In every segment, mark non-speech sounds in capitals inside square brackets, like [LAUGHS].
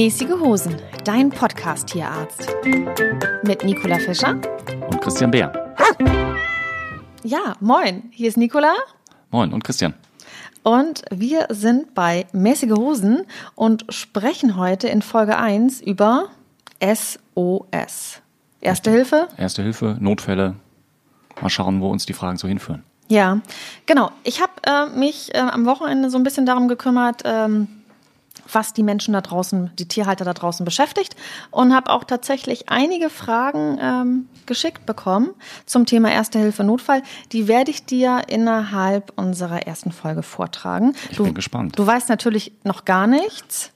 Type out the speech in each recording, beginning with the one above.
Mäßige Hosen, dein Podcast-Tierarzt. Mit Nicola Fischer und Christian Bär. Ja, moin, hier ist Nicola. Moin und Christian. Und wir sind bei Mäßige Hosen und sprechen heute in Folge 1 über SOS. Erste Hilfe? Erste Hilfe, Notfälle. Mal schauen, wo uns die Fragen so hinführen. Ja, genau. Ich habe äh, mich äh, am Wochenende so ein bisschen darum gekümmert, ähm, was die Menschen da draußen, die Tierhalter da draußen beschäftigt und habe auch tatsächlich einige Fragen ähm, geschickt bekommen zum Thema Erste Hilfe Notfall. Die werde ich dir innerhalb unserer ersten Folge vortragen. Ich du, bin gespannt. Du weißt natürlich noch gar nichts.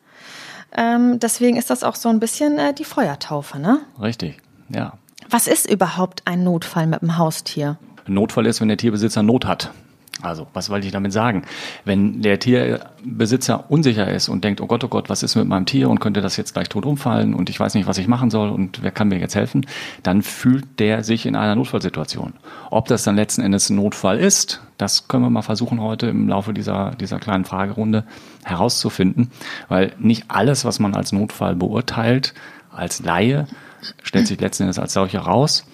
Ähm, deswegen ist das auch so ein bisschen äh, die Feuertaufe, ne? Richtig, ja. Was ist überhaupt ein Notfall mit dem Haustier? Notfall ist, wenn der Tierbesitzer Not hat. Also, was wollte ich damit sagen? Wenn der Tierbesitzer unsicher ist und denkt, oh Gott, oh Gott, was ist mit meinem Tier und könnte das jetzt gleich tot umfallen und ich weiß nicht, was ich machen soll und wer kann mir jetzt helfen, dann fühlt der sich in einer Notfallsituation. Ob das dann letzten Endes ein Notfall ist, das können wir mal versuchen heute im Laufe dieser, dieser kleinen Fragerunde herauszufinden, weil nicht alles, was man als Notfall beurteilt, als Laie, stellt sich letzten Endes als solcher raus.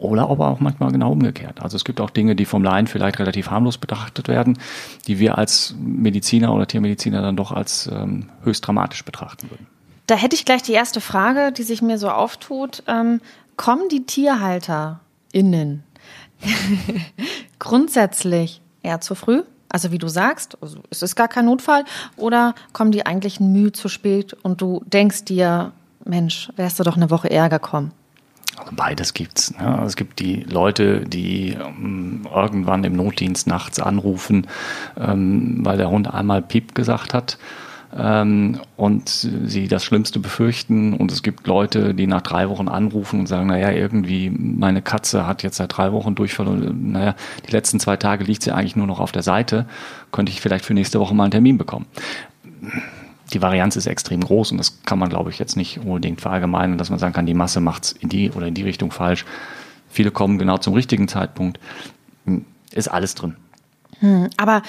Oder aber auch manchmal genau umgekehrt. Also es gibt auch Dinge, die vom Laien vielleicht relativ harmlos betrachtet werden, die wir als Mediziner oder Tiermediziner dann doch als ähm, höchst dramatisch betrachten würden. Da hätte ich gleich die erste Frage, die sich mir so auftut. Ähm, kommen die TierhalterInnen [LAUGHS] grundsätzlich eher zu früh? Also wie du sagst, also es ist gar kein Notfall, oder kommen die eigentlich ein Mühe zu spät und du denkst dir, Mensch, wärst du doch eine Woche eher gekommen? Also beides gibt's. Ne? Es gibt die Leute, die ähm, irgendwann im Notdienst nachts anrufen, ähm, weil der Hund einmal Piep gesagt hat ähm, und sie das Schlimmste befürchten. Und es gibt Leute, die nach drei Wochen anrufen und sagen, naja, irgendwie meine Katze hat jetzt seit drei Wochen Durchfall und naja, die letzten zwei Tage liegt sie eigentlich nur noch auf der Seite. Könnte ich vielleicht für nächste Woche mal einen Termin bekommen die Varianz ist extrem groß und das kann man, glaube ich, jetzt nicht unbedingt verallgemeinern, dass man sagen kann, die Masse macht es in die oder in die Richtung falsch. Viele kommen genau zum richtigen Zeitpunkt. Hm, ist alles drin. Hm, aber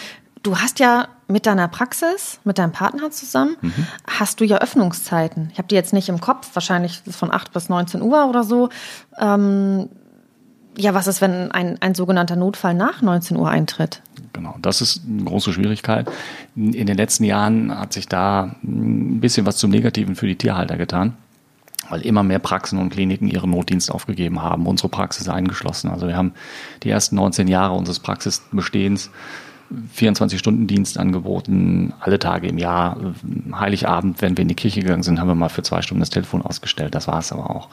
du hast ja mit deiner Praxis, mit deinem Partner zusammen, mhm. hast du ja Öffnungszeiten. Ich habe die jetzt nicht im Kopf, wahrscheinlich von 8 bis 19 Uhr oder so. Ähm, ja, was ist, wenn ein, ein sogenannter Notfall nach 19 Uhr eintritt? Genau, das ist eine große Schwierigkeit. In den letzten Jahren hat sich da ein bisschen was zum Negativen für die Tierhalter getan, weil immer mehr Praxen und Kliniken ihren Notdienst aufgegeben haben, unsere Praxis eingeschlossen. Also wir haben die ersten 19 Jahre unseres Praxisbestehens 24-Stunden-Dienst angeboten, alle Tage im Jahr. Heiligabend, wenn wir in die Kirche gegangen sind, haben wir mal für zwei Stunden das Telefon ausgestellt. Das war es aber auch.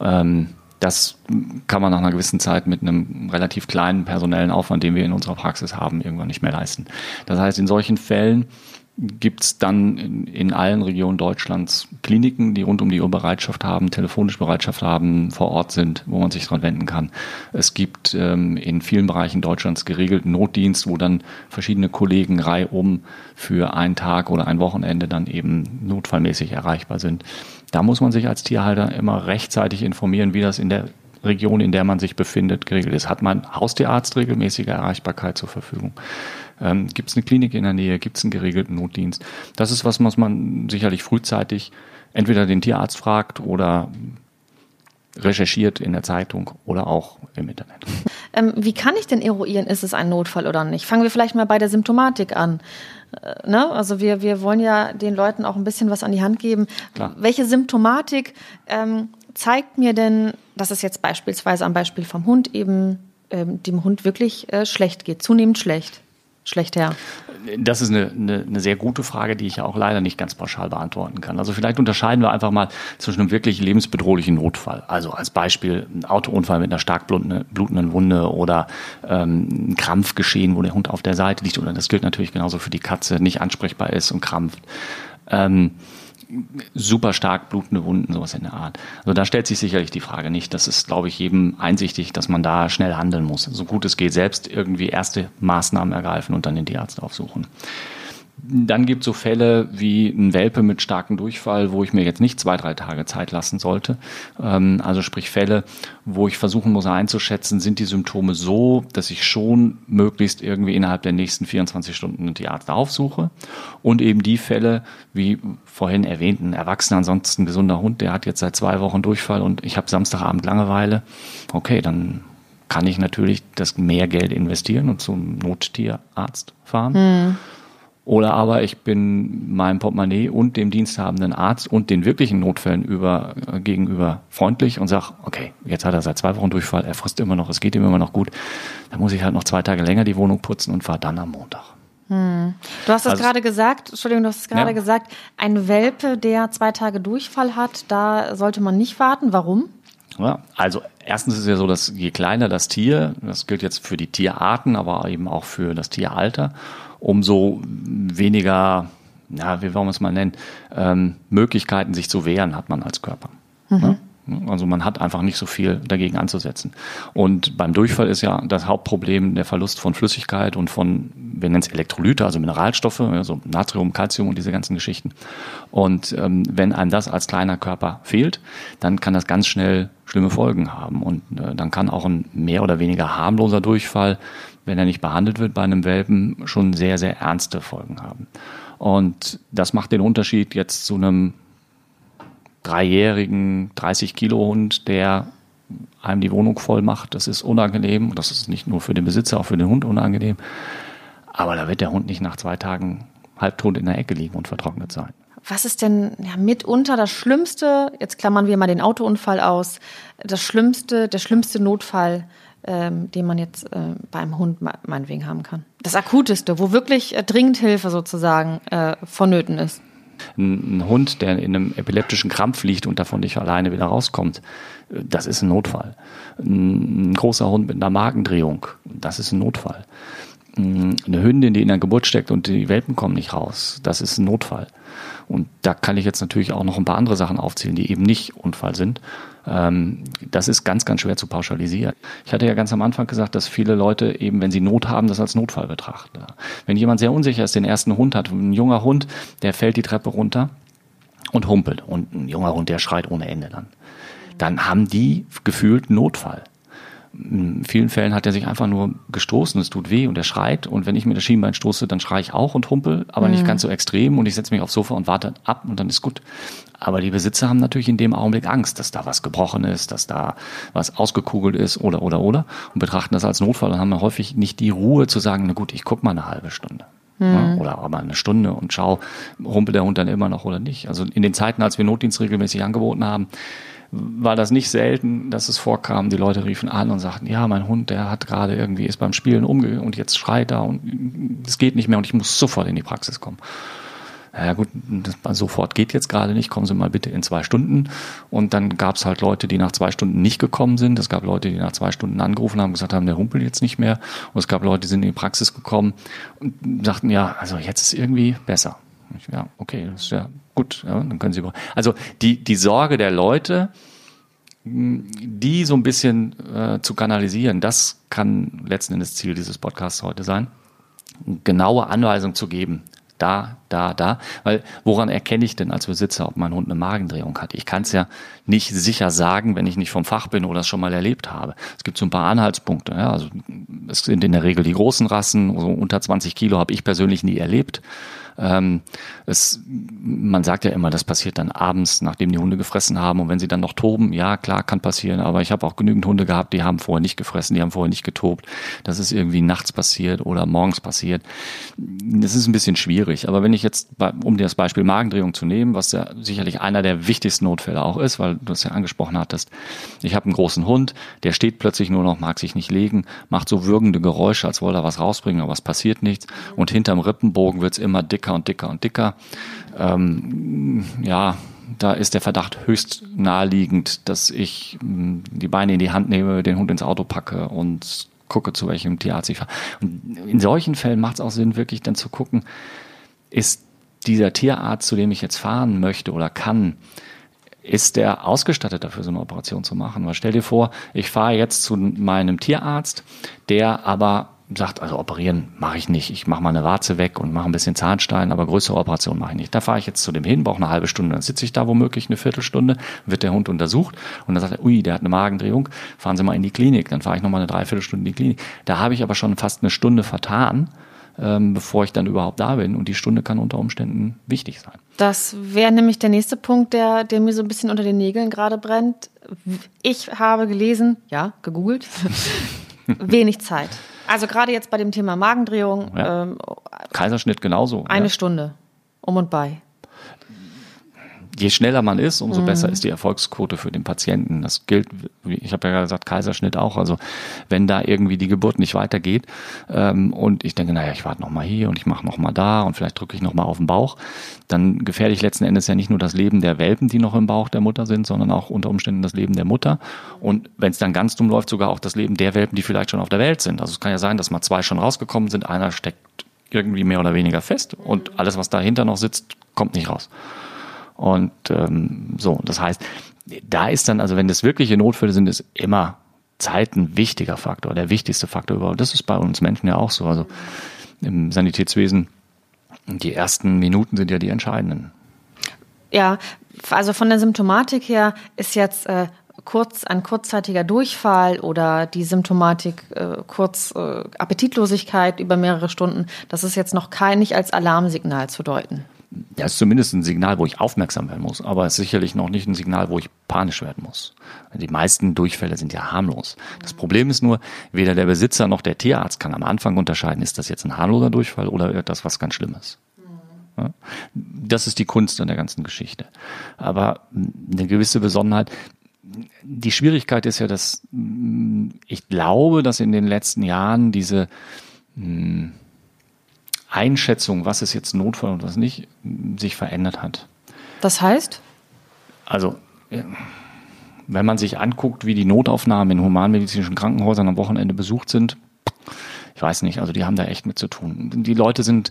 Ähm, das kann man nach einer gewissen Zeit mit einem relativ kleinen personellen Aufwand, den wir in unserer Praxis haben, irgendwann nicht mehr leisten. Das heißt, in solchen Fällen gibt es dann in, allen Regionen Deutschlands Kliniken, die rund um die Uhr Bereitschaft haben, telefonische Bereitschaft haben, vor Ort sind, wo man sich dran wenden kann. Es gibt ähm, in vielen Bereichen Deutschlands geregelten Notdienst, wo dann verschiedene Kollegen reihum für einen Tag oder ein Wochenende dann eben notfallmäßig erreichbar sind. Da muss man sich als Tierhalter immer rechtzeitig informieren, wie das in der Region, in der man sich befindet, geregelt ist. Hat man Haustierarzt regelmäßige Erreichbarkeit zur Verfügung? Ähm, Gibt es eine Klinik in der Nähe? Gibt es einen geregelten Notdienst? Das ist was, was man sicherlich frühzeitig entweder den Tierarzt fragt oder recherchiert in der Zeitung oder auch im Internet. Ähm, wie kann ich denn eruieren, ist es ein Notfall oder nicht? Fangen wir vielleicht mal bei der Symptomatik an. Äh, ne? Also wir, wir wollen ja den Leuten auch ein bisschen was an die Hand geben. Klar. Welche Symptomatik ähm, zeigt mir denn, dass es jetzt beispielsweise am Beispiel vom Hund eben ähm, dem Hund wirklich äh, schlecht geht, zunehmend schlecht? Schlecht her? Das ist eine, eine, eine, sehr gute Frage, die ich ja auch leider nicht ganz pauschal beantworten kann. Also vielleicht unterscheiden wir einfach mal zwischen einem wirklich lebensbedrohlichen Notfall. Also als Beispiel ein Autounfall mit einer stark blutenden Wunde oder ähm, ein Krampfgeschehen, wo der Hund auf der Seite liegt. Oder das gilt natürlich genauso für die Katze, nicht ansprechbar ist und krampft. Ähm, super stark blutende Wunden, sowas in der Art. Also da stellt sich sicherlich die Frage nicht. Das ist, glaube ich, jedem einsichtig, dass man da schnell handeln muss. So gut es geht, selbst irgendwie erste Maßnahmen ergreifen und dann den Tierarzt aufsuchen. Dann gibt es so Fälle wie ein Welpe mit starkem Durchfall, wo ich mir jetzt nicht zwei, drei Tage Zeit lassen sollte. Ähm, also sprich Fälle, wo ich versuchen muss einzuschätzen, sind die Symptome so, dass ich schon möglichst irgendwie innerhalb der nächsten 24 Stunden einen Tierarzt aufsuche. Und eben die Fälle, wie vorhin erwähnt, ein erwachsener, ansonsten gesunder Hund, der hat jetzt seit zwei Wochen Durchfall und ich habe Samstagabend Langeweile. Okay, dann kann ich natürlich das mehr Geld investieren und zum Nottierarzt fahren. Mhm. Oder aber ich bin meinem Portemonnaie und dem diensthabenden Arzt und den wirklichen Notfällen über, äh, gegenüber freundlich und sage, okay, jetzt hat er seit zwei Wochen Durchfall, er frisst immer noch, es geht ihm immer noch gut. Da muss ich halt noch zwei Tage länger die Wohnung putzen und fahre dann am Montag. Hm. Du hast es also, gerade gesagt, Entschuldigung, du hast es gerade ja. gesagt, ein Welpe, der zwei Tage Durchfall hat, da sollte man nicht warten. Warum? Ja, also erstens ist es ja so, dass je kleiner das Tier, das gilt jetzt für die Tierarten, aber eben auch für das Tieralter, umso weniger, ja, wie wollen wir es mal nennen, ähm, Möglichkeiten, sich zu wehren, hat man als Körper. Mhm. Ne? Also man hat einfach nicht so viel dagegen anzusetzen. Und beim Durchfall ist ja das Hauptproblem der Verlust von Flüssigkeit und von, wir nennen es Elektrolyte, also Mineralstoffe, also Natrium, Calcium und diese ganzen Geschichten. Und ähm, wenn einem das als kleiner Körper fehlt, dann kann das ganz schnell schlimme Folgen haben. Und äh, dann kann auch ein mehr oder weniger harmloser Durchfall wenn er nicht behandelt wird bei einem Welpen, schon sehr, sehr ernste Folgen haben. Und das macht den Unterschied jetzt zu einem dreijährigen 30 Kilo Hund, der einem die Wohnung voll macht. Das ist unangenehm. Das ist nicht nur für den Besitzer, auch für den Hund unangenehm. Aber da wird der Hund nicht nach zwei Tagen halbtot in der Ecke liegen und vertrocknet sein. Was ist denn ja, mitunter das Schlimmste? Jetzt klammern wir mal den Autounfall aus. Das Schlimmste, der schlimmste Notfall, ähm, den man jetzt äh, beim Hund meinetwegen haben kann. Das Akuteste, wo wirklich äh, dringend Hilfe sozusagen äh, vonnöten ist. Ein, ein, Hund, der in einem epileptischen Krampf liegt und davon nicht alleine wieder rauskommt, äh, das ist ein Notfall. Ein, ein großer Hund mit einer Magendrehung, das ist ein Notfall. Eine Hündin, die in der Geburt steckt und die Welpen kommen nicht raus, das ist ein Notfall. Und da kann ich jetzt natürlich auch noch ein paar andere Sachen aufzählen, die eben nicht Unfall sind. Ähm, das ist ganz, ganz schwer zu pauschalisieren. Ich hatte ja ganz am Anfang gesagt, dass viele Leute eben, wenn sie Not haben, das als Notfall betrachten. Wenn jemand sehr unsicher ist, den ersten Hund hat, ein junger Hund, der fällt die Treppe runter und humpelt. Und ein junger Hund, der schreit ohne Ende dann. Dann haben die gefühlt Notfall in vielen Fällen hat er sich einfach nur gestoßen, es tut weh und er schreit. Und wenn ich mir das Schienbein stoße, dann schreie ich auch und humpel, aber mhm. nicht ganz so extrem. Und ich setze mich aufs Sofa und warte ab und dann ist gut. Aber die Besitzer haben natürlich in dem Augenblick Angst, dass da was gebrochen ist, dass da was ausgekugelt ist oder, oder, oder. Und betrachten das als Notfall und haben häufig nicht die Ruhe zu sagen, na gut, ich guck mal eine halbe Stunde. Mhm. Ja, oder aber eine Stunde und schau, rumpelt der Hund dann immer noch oder nicht. Also in den Zeiten, als wir Notdienst regelmäßig angeboten haben, war das nicht selten, dass es vorkam, die Leute riefen an und sagten, ja, mein Hund, der hat gerade irgendwie, ist beim Spielen umgegangen und jetzt schreit er und es geht nicht mehr und ich muss sofort in die Praxis kommen. Ja gut, das sofort geht jetzt gerade nicht, kommen Sie mal bitte in zwei Stunden. Und dann gab es halt Leute, die nach zwei Stunden nicht gekommen sind. Es gab Leute, die nach zwei Stunden angerufen haben, gesagt haben, der humpelt jetzt nicht mehr. Und es gab Leute, die sind in die Praxis gekommen und sagten, ja, also jetzt ist irgendwie besser. Ja, okay, das ist ja gut. Ja, dann können Sie. Also die, die Sorge der Leute, die so ein bisschen äh, zu kanalisieren, das kann letzten Endes Ziel dieses Podcasts heute sein. Genaue Anweisung zu geben. Da, da, da. Weil woran erkenne ich denn als Besitzer, ob mein Hund eine Magendrehung hat? Ich kann es ja nicht sicher sagen, wenn ich nicht vom Fach bin oder es schon mal erlebt habe. Es gibt so ein paar Anhaltspunkte. Ja? Also es sind in der Regel die großen Rassen, so unter 20 Kilo habe ich persönlich nie erlebt. Ähm, es, man sagt ja immer, das passiert dann abends, nachdem die Hunde gefressen haben und wenn sie dann noch toben, ja klar, kann passieren, aber ich habe auch genügend Hunde gehabt, die haben vorher nicht gefressen, die haben vorher nicht getobt. Das ist irgendwie nachts passiert oder morgens passiert. Das ist ein bisschen schwierig, aber wenn ich jetzt, um das Beispiel Magendrehung zu nehmen, was ja sicherlich einer der wichtigsten Notfälle auch ist, weil du es ja angesprochen hattest, ich habe einen großen Hund, der steht plötzlich nur noch, mag sich nicht legen, macht so würgende Geräusche, als wollte er was rausbringen, aber es passiert nichts und hinterm Rippenbogen wird's immer dicker dicker und dicker und dicker. Ähm, ja, da ist der Verdacht höchst naheliegend, dass ich hm, die Beine in die Hand nehme, den Hund ins Auto packe und gucke, zu welchem Tierarzt ich fahre. Und in solchen Fällen macht es auch Sinn, wirklich dann zu gucken, ist dieser Tierarzt, zu dem ich jetzt fahren möchte oder kann, ist der ausgestattet dafür, so eine Operation zu machen? Weil stell dir vor, ich fahre jetzt zu meinem Tierarzt, der aber sagt, also operieren mache ich nicht. Ich mache mal eine Warze weg und mache ein bisschen Zahnstein, aber größere Operationen mache ich nicht. Da fahre ich jetzt zu dem hin, brauche eine halbe Stunde, dann sitze ich da womöglich eine Viertelstunde, wird der Hund untersucht und dann sagt er, ui, der hat eine Magendrehung, fahren Sie mal in die Klinik. Dann fahre ich nochmal eine Dreiviertelstunde in die Klinik. Da habe ich aber schon fast eine Stunde vertan, ähm, bevor ich dann überhaupt da bin. Und die Stunde kann unter Umständen wichtig sein. Das wäre nämlich der nächste Punkt, der, der mir so ein bisschen unter den Nägeln gerade brennt. Ich habe gelesen, ja, gegoogelt, [LAUGHS] wenig Zeit. Also gerade jetzt bei dem Thema Magendrehung. Ja. Ähm, Kaiserschnitt genauso. Eine ja. Stunde um und bei je schneller man ist, umso mhm. besser ist die Erfolgsquote für den Patienten. Das gilt, ich habe ja gesagt, Kaiserschnitt auch. Also wenn da irgendwie die Geburt nicht weitergeht ähm, und ich denke, naja, ich warte noch mal hier und ich mache noch mal da und vielleicht drücke ich noch mal auf den Bauch, dann gefährde ich letzten Endes ja nicht nur das Leben der Welpen, die noch im Bauch der Mutter sind, sondern auch unter Umständen das Leben der Mutter. Und wenn es dann ganz dumm läuft, sogar auch das Leben der Welpen, die vielleicht schon auf der Welt sind. Also es kann ja sein, dass mal zwei schon rausgekommen sind, einer steckt irgendwie mehr oder weniger fest und alles, was dahinter noch sitzt, kommt nicht raus. Und ähm, so, das heißt, da ist dann, also wenn das wirkliche Notfälle sind, ist immer Zeit ein wichtiger Faktor, der wichtigste Faktor überhaupt. Das ist bei uns Menschen ja auch so. Also im Sanitätswesen, die ersten Minuten sind ja die entscheidenden. Ja, also von der Symptomatik her ist jetzt äh, kurz ein kurzzeitiger Durchfall oder die Symptomatik äh, kurz äh, Appetitlosigkeit über mehrere Stunden, das ist jetzt noch kein nicht als Alarmsignal zu deuten ja, ist zumindest ein Signal, wo ich aufmerksam werden muss, aber ist sicherlich noch nicht ein Signal, wo ich panisch werden muss. Die meisten Durchfälle sind ja harmlos. Das Problem ist nur, weder der Besitzer noch der Tierarzt kann am Anfang unterscheiden, ist das jetzt ein harmloser Durchfall oder etwas was ganz Schlimmes. Das ist die Kunst an der ganzen Geschichte. Aber eine gewisse Besonderheit, die Schwierigkeit ist ja, dass ich glaube, dass in den letzten Jahren diese hm, Einschätzung, was ist jetzt Notfall und was nicht, sich verändert hat. Das heißt? Also, wenn man sich anguckt, wie die Notaufnahmen in humanmedizinischen Krankenhäusern am Wochenende besucht sind, ich weiß nicht, also die haben da echt mit zu tun. Die Leute sind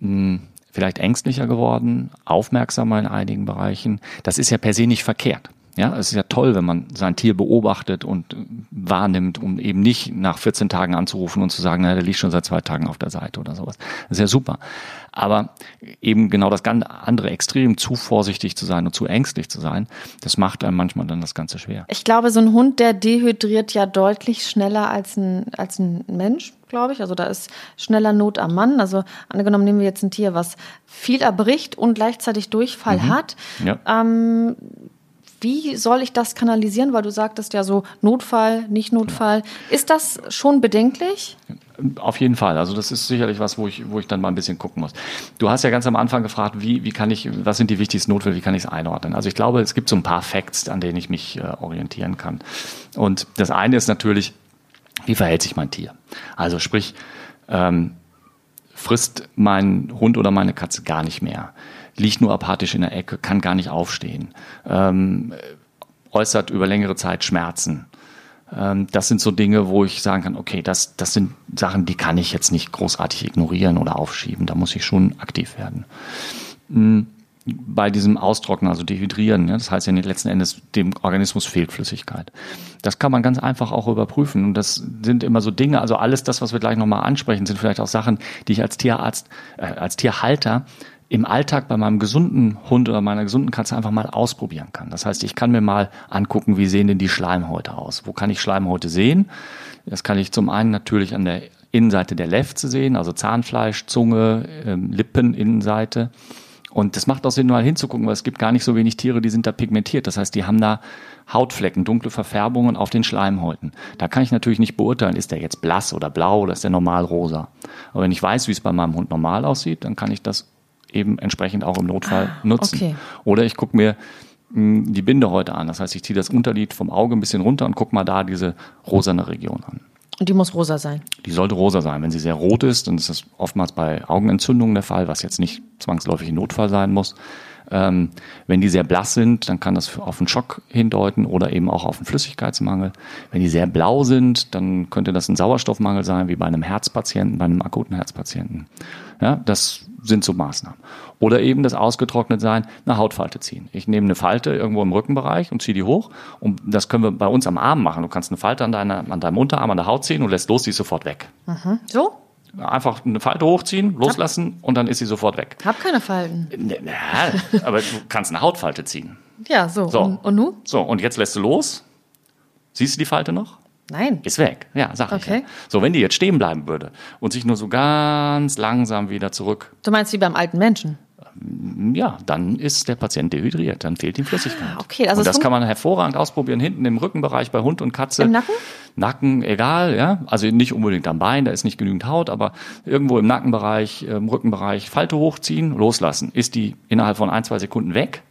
mh, hm, vielleicht ängstlicher geworden, aufmerksamer in einigen Bereichen. Das ist ja per se nicht verkehrt. Ja, es ist ja toll, wenn man sein Tier beobachtet und wahrnimmt, um eben nicht nach 14 Tagen anzurufen und zu sagen, na, der liegt schon seit zwei Tagen auf der Seite oder sowas. Das ist ja super. Aber eben genau das ganz andere Extrem, zu vorsichtig zu sein und zu ängstlich zu sein, das macht einem manchmal dann das Ganze schwer. Ich glaube, so ein Hund, der dehydriert ja deutlich schneller als ein, als ein Mensch glaube ich. Also da ist schneller Not am Mann. Also angenommen nehmen wir jetzt ein Tier, was viel erbricht und gleichzeitig Durchfall mhm. hat. Ja. Ähm, wie soll ich das kanalisieren? Weil du sagtest ja so Notfall, nicht Notfall. Ist das schon bedenklich? Auf jeden Fall. Also das ist sicherlich was, wo ich, wo ich dann mal ein bisschen gucken muss. Du hast ja ganz am Anfang gefragt, wie, wie kann ich, was sind die wichtigsten Notfälle, wie kann ich es einordnen? Also ich glaube, es gibt so ein paar Facts, an denen ich mich äh, orientieren kann. Und das eine ist natürlich, wie verhält sich mein Tier? Also sprich, ähm, frisst mein Hund oder meine Katze gar nicht mehr liegt nur apathisch in der Ecke, kann gar nicht aufstehen, ähm, äußert über längere Zeit Schmerzen. Ähm, das sind so Dinge, wo ich sagen kann, okay, das, das sind Sachen, die kann ich jetzt nicht großartig ignorieren oder aufschieben. Da muss ich schon aktiv werden. Mhm bei diesem Austrocknen, also Dehydrieren, ja, das heißt ja letzten Endes, dem Organismus fehlt Flüssigkeit. Das kann man ganz einfach auch überprüfen. Und das sind immer so Dinge, also alles das, was wir gleich nochmal ansprechen, sind vielleicht auch Sachen, die ich als Tierarzt, äh, als Tierhalter im Alltag bei meinem gesunden Hund oder meiner gesunden Katze einfach mal ausprobieren kann. Das heißt, ich kann mir mal angucken, wie sehen denn die Schleimhäute aus? Wo kann ich Schleimhäute sehen? Das kann ich zum einen natürlich an der Innenseite der Lefze sehen, also Zahnfleisch, Zunge, ähm, Lippen, Innenseite. Und das macht auch Sinn, mal hinzugucken, weil es gibt gar nicht so wenig Tiere, die sind da pigmentiert. Das heißt, die haben da Hautflecken, dunkle Verfärbungen auf den Schleimhäuten. Da kann ich natürlich nicht beurteilen, ist der jetzt blass oder blau oder ist der normal rosa. Aber wenn ich weiß, wie es bei meinem Hund normal aussieht, dann kann ich das eben entsprechend auch im Notfall ah, nutzen. Okay. Oder ich gucke mir mh, hm, die Bindehäute an. Das heißt, ich ziehe das Unterlid vom Auge ein bisschen runter und gucke mal da diese rosane Region an. Und die muss rosa sein? Die sollte rosa sein. Wenn sie sehr rot ist, dann ist das oftmals bei Augenentzündungen der Fall, was jetzt nicht zwangsläufig ein Notfall sein muss. Ähm, wenn die sehr blass sind, dann kann das auf einen Schock hindeuten oder eben auch auf einen Flüssigkeitsmangel. Wenn die sehr blau sind, dann könnte das ein Sauerstoffmangel sein, wie bei einem Herzpatienten, bei einem akuten Herzpatienten. Ja, das sind so Maßnahmen. Oder eben das ausgetrocknet sein, eine Hautfalte ziehen. Ich nehme eine Falte irgendwo im Rückenbereich und ziehe die hoch. Und das können wir bei uns am Arm machen. Du kannst eine Falte an, deiner, an deinem Unterarm an der Haut ziehen und lässt los, die ist sofort weg. Mhm. So? Einfach eine Falte hochziehen, loslassen und dann ist sie sofort weg. Hab keine Falten. Ja, [LAUGHS] aber du kannst eine Hautfalte ziehen. Ja, so. So. Und, und nun? So, und jetzt lässt du los. Siehst du die Falte noch? Nein. Ist weg. Ja, sag ich. Okay. Ja. So, wenn die jetzt stehen bleiben würde und sich nur so ganz langsam wieder zurück, Du meinst wie beim alten Menschen? ja, dann ist der Patient dehydriert, dann fehlt ihm Flüssigkeit. Ah, okay, also und das kann man hervorragend ausprobieren, hinten im Rückenbereich bei Hund und Katze. Im Nacken? Nacken, egal, ja. Also nicht unbedingt am Bein, da ist nicht genügend Haut, aber irgendwo im Nackenbereich, im Rückenbereich, Falte hochziehen, loslassen. Ist die innerhalb von ein, zwei Sekunden weg,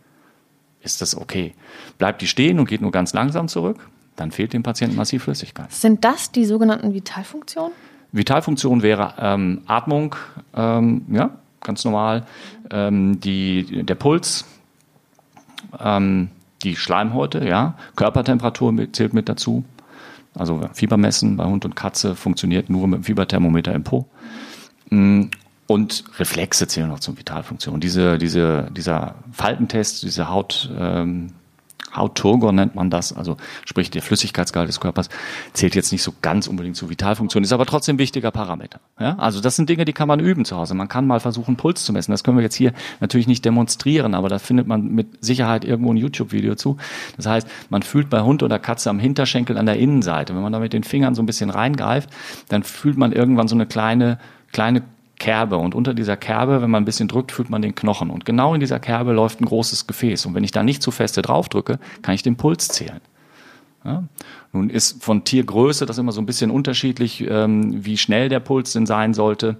ist das okay. Bleibt die stehen und geht nur ganz langsam zurück, dann fehlt dem Patienten massiv Flüssigkeit. Sind das die sogenannten Vitalfunktionen? Vitalfunktion wäre ähm, Atmung, ähm, ja, ganz normal, ähm, die, der Puls, ähm, die Schleimhäute, ja, Körpertemperatur mit, zählt mit dazu. Also Fieber messen bei Hund und Katze funktioniert nur mit dem Fieberthermometer im Po. Mm, Und Reflexe zählen noch zum Vitalfunktion. Diese, diese, dieser Faltentest, diese Haut, ähm, Hautturgor nennt man das, also sprich der Flüssigkeitsgehalt des Körpers, zählt jetzt nicht so ganz unbedingt zur Vitalfunktion, ist aber trotzdem ein wichtiger Parameter. Ja? Also das sind Dinge, die kann man üben zu Hause. Man kann mal versuchen, Puls zu messen. Das können wir jetzt hier natürlich nicht demonstrieren, aber da findet man mit Sicherheit irgendwo ein YouTube-Video zu. Das heißt, man fühlt bei Hund oder Katze am Hinterschenkel an der Innenseite. Wenn man da mit den Fingern so ein bisschen reingreift, dann fühlt man irgendwann so eine kleine, kleine Kerbe und unter dieser Kerbe, wenn man ein bisschen drückt, fühlt man den Knochen und genau in dieser Kerbe läuft ein großes Gefäß und wenn ich da nicht zu feste drauf drücke, kann ich den Puls zählen. Ja? Nun ist von Tiergröße das immer so ein bisschen unterschiedlich, ähm, wie schnell der Puls denn sein sollte.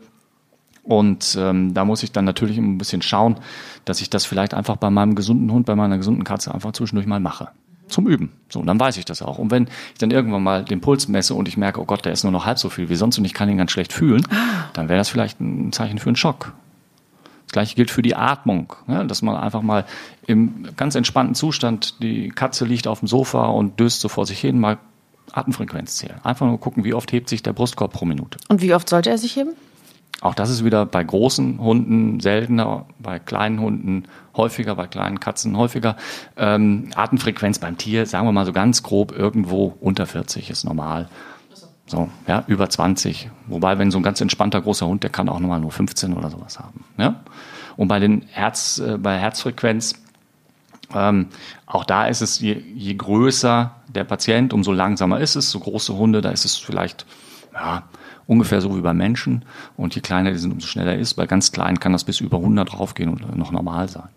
Und ähm, da muss ich dann natürlich ein bisschen schauen, dass ich das vielleicht einfach bei meinem gesunden Hund, bei meiner gesunden Katze einfach zwischendurch mal mache. Zum Üben. So, und dann weiß ich das auch. Und wenn ich dann irgendwann mal den Puls messe und ich merke, oh Gott, der ist nur noch halb so viel wie sonst und ich kann ihn ganz schlecht fühlen, dann wäre das vielleicht ein Zeichen für einen Schock. Das gleiche gilt für die Atmung, ja, dass man einfach mal im ganz entspannten Zustand, die Katze liegt auf dem Sofa und döst so vor sich hin, mal Atemfrequenz zählen. Einfach nur gucken, wie oft hebt sich der Brustkorb pro Minute. Und wie oft sollte er sich heben? Auch das ist wieder bei großen Hunden seltener, bei kleinen Hunden häufiger, bei kleinen Katzen häufiger. Ähm, Atemfrequenz beim Tier, sagen wir mal so ganz grob, irgendwo unter 40 ist normal. So, ja, über 20. Wobei, wenn so ein ganz entspannter großer Hund, der kann auch nochmal nur 15 oder sowas haben. Ja? Und bei den Herz, äh, bei Herzfrequenz, ähm, auch da ist es, je, je größer der Patient, umso langsamer ist es. So große Hunde, da ist es vielleicht, ja, ungefähr so wie bei Menschen. Und je kleiner die sind, umso schneller ist. Bei ganz kleinen kann das bis über 100 draufgehen und noch normal sein.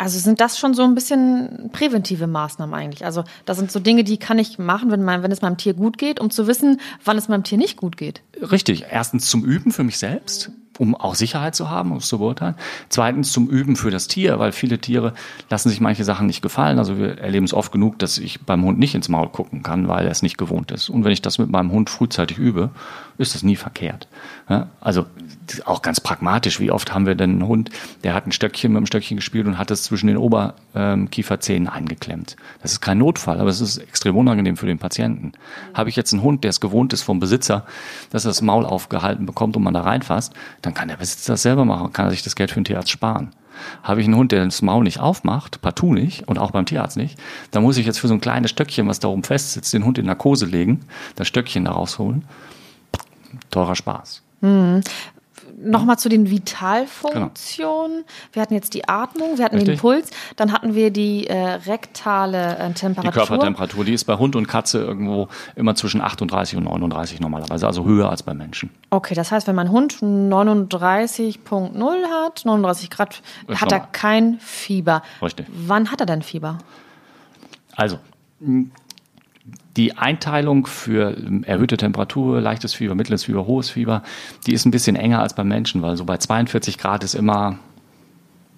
Also sind das schon so ein bisschen präventive Maßnahmen eigentlich? Also das sind so Dinge, die kann ich machen, wenn, mein, wenn es meinem Tier gut geht, um zu wissen, wann es meinem Tier nicht gut geht. Richtig. Erstens zum Üben für mich selbst, um auch Sicherheit zu haben, um es zu beurteilen. Zweitens zum Üben für das Tier, weil viele Tiere lassen sich manche Sachen nicht gefallen. Also wir erleben es oft genug, dass ich beim Hund nicht ins Maul gucken kann, weil er es nicht gewohnt ist. Und wenn ich das mit meinem Hund frühzeitig übe, ist das nie verkehrt. Ja, also auch ganz pragmatisch, wie oft haben wir denn einen Hund, der hat ein Stöckchen mit einem Stöckchen gespielt und hat es zwischen den Oberkieferzähnen eingeklemmt. Das ist kein Notfall, aber es ist extrem unangenehm für den Patienten. Habe ich jetzt einen Hund, der es gewohnt ist vom Besitzer, dass er das Maul aufgehalten bekommt und man da reinfasst, dann kann der Besitzer das selber machen, kann er sich das Geld für den Tierarzt sparen. Habe ich einen Hund, der das Maul nicht aufmacht, partout nicht und auch beim Tierarzt nicht, dann muss ich jetzt für so ein kleines Stöckchen, was da oben festsitzt, den Hund in Narkose legen, das Stöckchen da rausholen. Teurer Spaß. Nochmal zu den Vitalfunktionen. Wir hatten jetzt die Atmung, wir hatten den Richtig. Puls, dann hatten wir die äh, rektale äh, Die Temperatur. Körpertemperatur, die ist bei Hund und Katze irgendwo immer zwischen 38 und 39 normalerweise, also höher als bei Menschen. Okay, das heißt, wenn mein Hund 39.0 hat, 39 Grad, Ist hat er kein Fieber. Richtig. Wann hat er denn Fieber? Also, die Einteilung für ähm, erhöhte Temperatur, leichtes Fieber, mittleres Fieber, hohes Fieber, die ist ein bisschen enger als beim Menschen, weil so bei 42 Grad ist immer